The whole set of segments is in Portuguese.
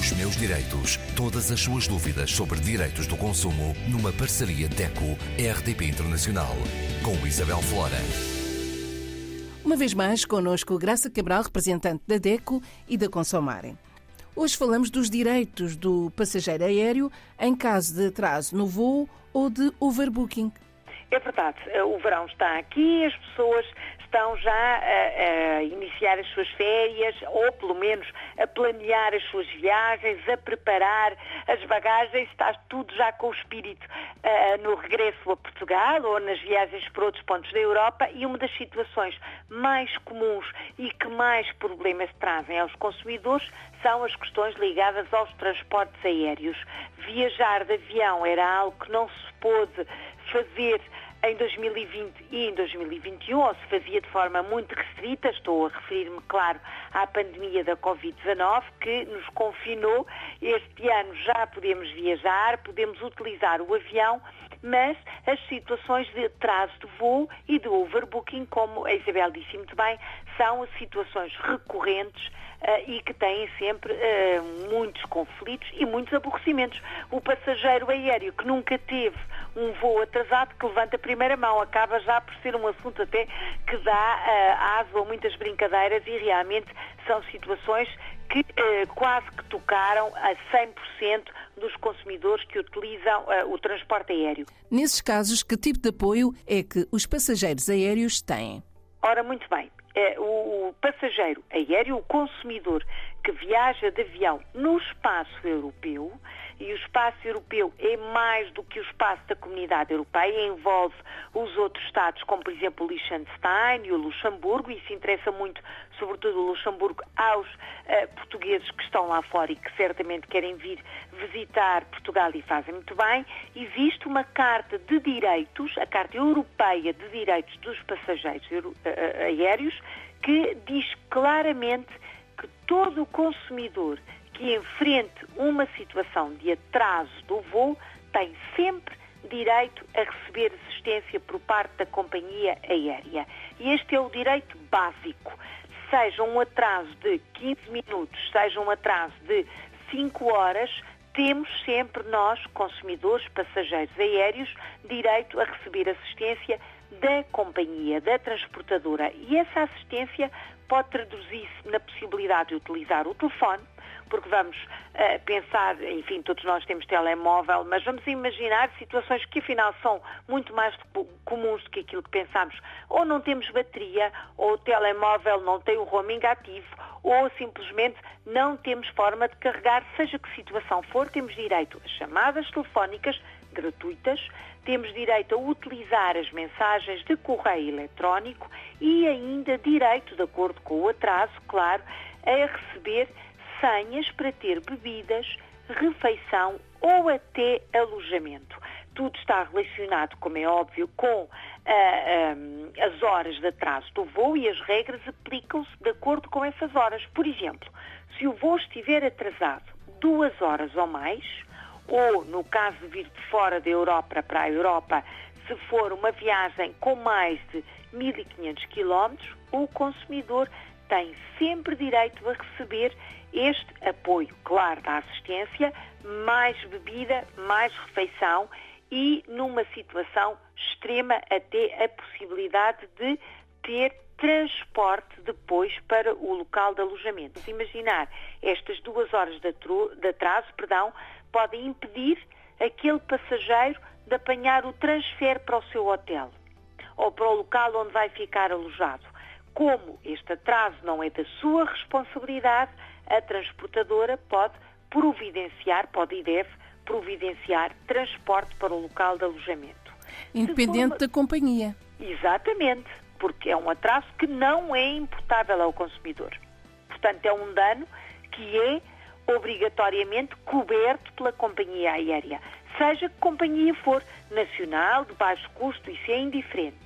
Os meus direitos. Todas as suas dúvidas sobre direitos do consumo numa parceria DECO-RDP Internacional. Com Isabel Flora. Uma vez mais, connosco Graça Cabral, representante da DECO e da Consomarem. Hoje falamos dos direitos do passageiro aéreo em caso de atraso no voo ou de overbooking. É verdade, o verão está aqui, as pessoas estão já a, a, iniciar as suas férias ou pelo menos a planear as suas viagens, a preparar as bagagens, está tudo já com o espírito uh, no regresso a Portugal ou nas viagens para outros pontos da Europa e uma das situações mais comuns e que mais problemas trazem aos consumidores são as questões ligadas aos transportes aéreos. Viajar de avião era algo que não se pôde fazer em 2020 e em 2021, ou se fazia de forma muito restrita, estou a referir-me, claro, à pandemia da Covid-19, que nos confinou. Este ano já podemos viajar, podemos utilizar o avião, mas as situações de atraso de voo e de overbooking, como a Isabel disse muito bem, são situações recorrentes uh, e que têm sempre uh, muitos conflitos e muitos aborrecimentos. O passageiro aéreo que nunca teve um voo atrasado, que levanta a primeira mão, acaba já por ser um assunto até que dá uh, aso a muitas brincadeiras e realmente são situações que quase que tocaram a 100% dos consumidores que utilizam o transporte aéreo. Nesses casos, que tipo de apoio é que os passageiros aéreos têm? Ora, muito bem. É, o passageiro aéreo, o consumidor que viaja de avião no espaço europeu, e o espaço europeu é mais do que o espaço da comunidade europeia, envolve os outros Estados, como por exemplo o Liechtenstein e o Luxemburgo, e isso interessa muito, sobretudo o Luxemburgo, aos uh, portugueses que estão lá fora e que certamente querem vir visitar Portugal e fazem muito bem. Existe uma Carta de Direitos, a Carta Europeia de Direitos dos Passageiros Aéreos, que diz claramente que todo o consumidor que enfrente uma situação de atraso do voo tem sempre direito a receber assistência por parte da companhia aérea. E este é o direito básico. Seja um atraso de 15 minutos, seja um atraso de 5 horas, temos sempre nós, consumidores, passageiros aéreos, direito a receber assistência da companhia, da transportadora. E essa assistência pode traduzir-se na possibilidade de utilizar o telefone, porque vamos uh, pensar, enfim, todos nós temos telemóvel, mas vamos imaginar situações que afinal são muito mais comuns do que aquilo que pensamos. Ou não temos bateria, ou o telemóvel não tem o roaming ativo, ou simplesmente não temos forma de carregar, seja que situação for, temos direito a chamadas telefónicas gratuitas, temos direito a utilizar as mensagens de correio eletrónico e ainda direito, de acordo com o atraso, claro, a receber senhas para ter bebidas, refeição ou até alojamento. Tudo está relacionado, como é óbvio, com um, as horas de atraso do voo e as regras aplicam-se de acordo com essas horas. Por exemplo, se o voo estiver atrasado duas horas ou mais, ou no caso de vir de fora da Europa para a Europa, se for uma viagem com mais de 1.500 km, o consumidor tem sempre direito a receber este apoio, claro, da assistência, mais bebida, mais refeição e numa situação extrema até a possibilidade de ter transporte depois para o local de alojamento. Vamos imaginar, estas duas horas de atraso, perdão, podem impedir aquele passageiro de apanhar o transfer para o seu hotel ou para o local onde vai ficar alojado. Como este atraso não é da sua responsabilidade, a transportadora pode providenciar, pode e deve providenciar transporte para o local de alojamento. Independente da companhia. Exatamente, porque é um atraso que não é imputável ao consumidor. Portanto, é um dano que é obrigatoriamente coberto pela companhia aérea, seja que companhia for, nacional, de baixo custo, isso é indiferente.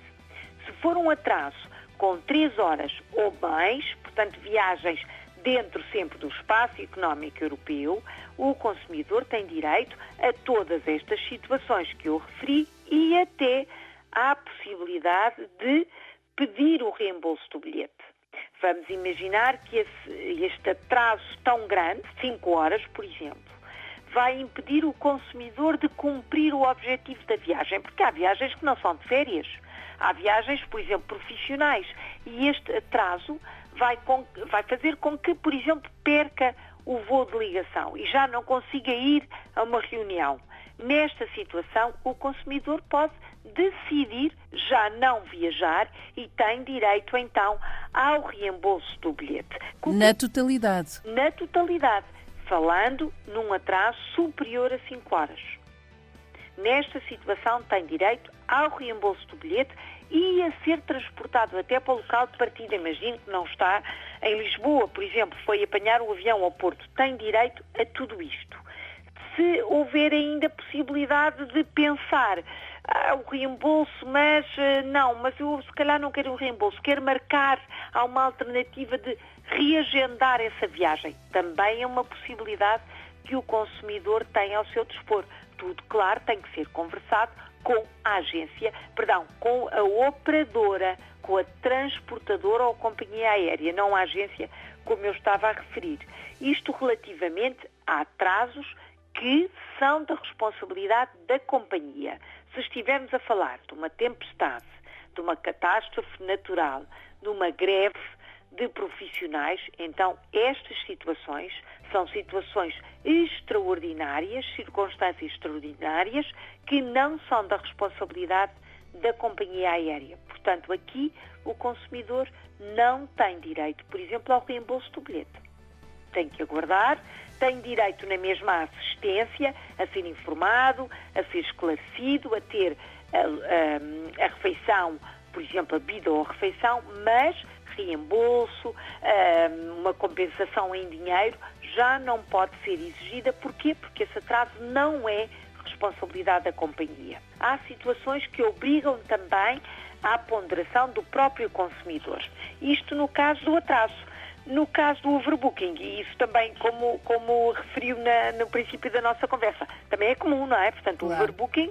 Se for um atraso com três horas ou mais, portanto viagens dentro sempre do espaço económico europeu, o consumidor tem direito a todas estas situações que eu referi e até à possibilidade de pedir o reembolso do bilhete. vamos imaginar que esse, este atraso tão grande, 5 horas, por exemplo, vai impedir o consumidor de cumprir o objetivo da viagem, porque há viagens que não são de férias. Há viagens, por exemplo, profissionais. E este atraso vai, com, vai fazer com que, por exemplo, perca o voo de ligação e já não consiga ir a uma reunião. Nesta situação, o consumidor pode decidir já não viajar e tem direito então ao reembolso do bilhete. Na totalidade. Na totalidade, falando num atraso superior a 5 horas. Nesta situação tem direito ao reembolso do bilhete e a ser transportado até para o local de partida. Imagine que não está em Lisboa, por exemplo, foi apanhar o avião ao Porto. Tem direito a tudo isto. Se houver ainda possibilidade de pensar ah, o reembolso, mas ah, não, mas eu se calhar não quero um reembolso, quero marcar, há uma alternativa de reagendar essa viagem. Também é uma possibilidade que o consumidor tem ao seu dispor. Tudo, claro, tem que ser conversado com a agência, perdão, com a operadora, com a transportadora ou companhia aérea, não a agência, como eu estava a referir. Isto relativamente a atrasos que são da responsabilidade da companhia. Se estivermos a falar de uma tempestade, de uma catástrofe natural, de uma greve de profissionais, então estas situações são situações extraordinárias, circunstâncias extraordinárias, que não são da responsabilidade da companhia aérea. Portanto, aqui o consumidor não tem direito, por exemplo, ao reembolso do bilhete. Tem que aguardar, tem direito na mesma assistência, a ser informado, a ser esclarecido, a ter a, a, a refeição, por exemplo, a bebida ou a refeição, mas reembolso, uma compensação em dinheiro, já não pode ser exigida. Porquê? Porque esse atraso não é responsabilidade da companhia. Há situações que obrigam também à ponderação do próprio consumidor. Isto no caso do atraso. No caso do overbooking, e isso também, como, como referiu na, no princípio da nossa conversa, também é comum, não é? Portanto, claro. o overbooking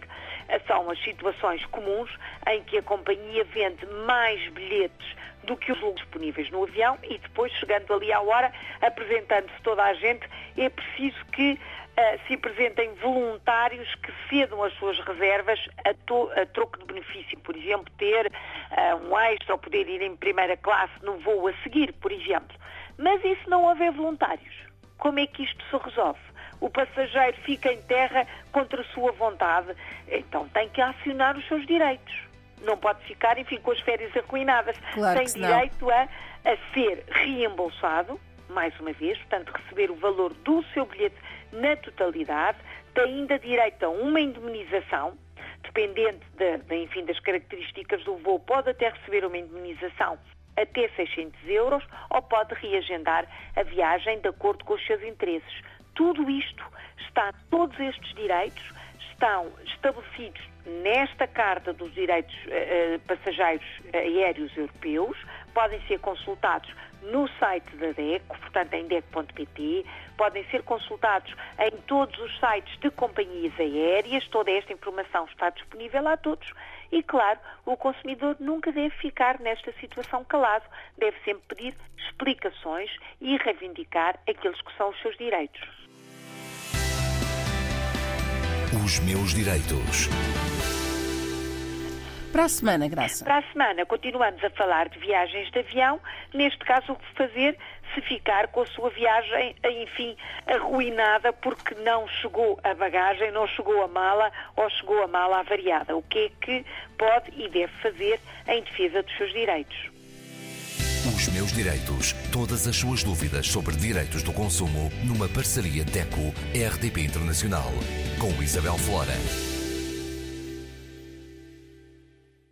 eh, são as situações comuns em que a companhia vende mais bilhetes do que os disponíveis no avião e depois, chegando ali à hora, apresentando-se toda a gente, é preciso que uh, se apresentem voluntários que cedam as suas reservas a, to, a troco de benefício. Por exemplo, ter uh, um extra ou poder ir em primeira classe no voo a seguir, por exemplo. Mas e se não houver voluntários? Como é que isto se resolve? O passageiro fica em terra contra a sua vontade, então tem que acionar os seus direitos não pode ficar, enfim, com as férias arruinadas. Claro Tem direito a, a ser reembolsado, mais uma vez, portanto, receber o valor do seu bilhete na totalidade, tem ainda direito a uma indemnização, dependente de, de, enfim, das características do voo, pode até receber uma indemnização até 600 euros ou pode reagendar a viagem de acordo com os seus interesses. Tudo isto está, todos estes direitos estão estabelecidos nesta Carta dos Direitos uh, Passageiros Aéreos Europeus, podem ser consultados no site da DECO, portanto em DECO.pt, podem ser consultados em todos os sites de companhias aéreas, toda esta informação está disponível a todos e, claro, o consumidor nunca deve ficar nesta situação calado, deve sempre pedir explicações e reivindicar aqueles que são os seus direitos. Os meus direitos. Para a semana, Graça. Para a semana, continuamos a falar de viagens de avião. Neste caso, o que fazer se ficar com a sua viagem, enfim, arruinada porque não chegou a bagagem, não chegou a mala ou chegou a mala avariada. O que é que pode e deve fazer em defesa dos seus direitos? Os meus direitos. Todas as suas dúvidas sobre direitos do consumo numa parceria DECO-RDP Internacional com Isabel Flora.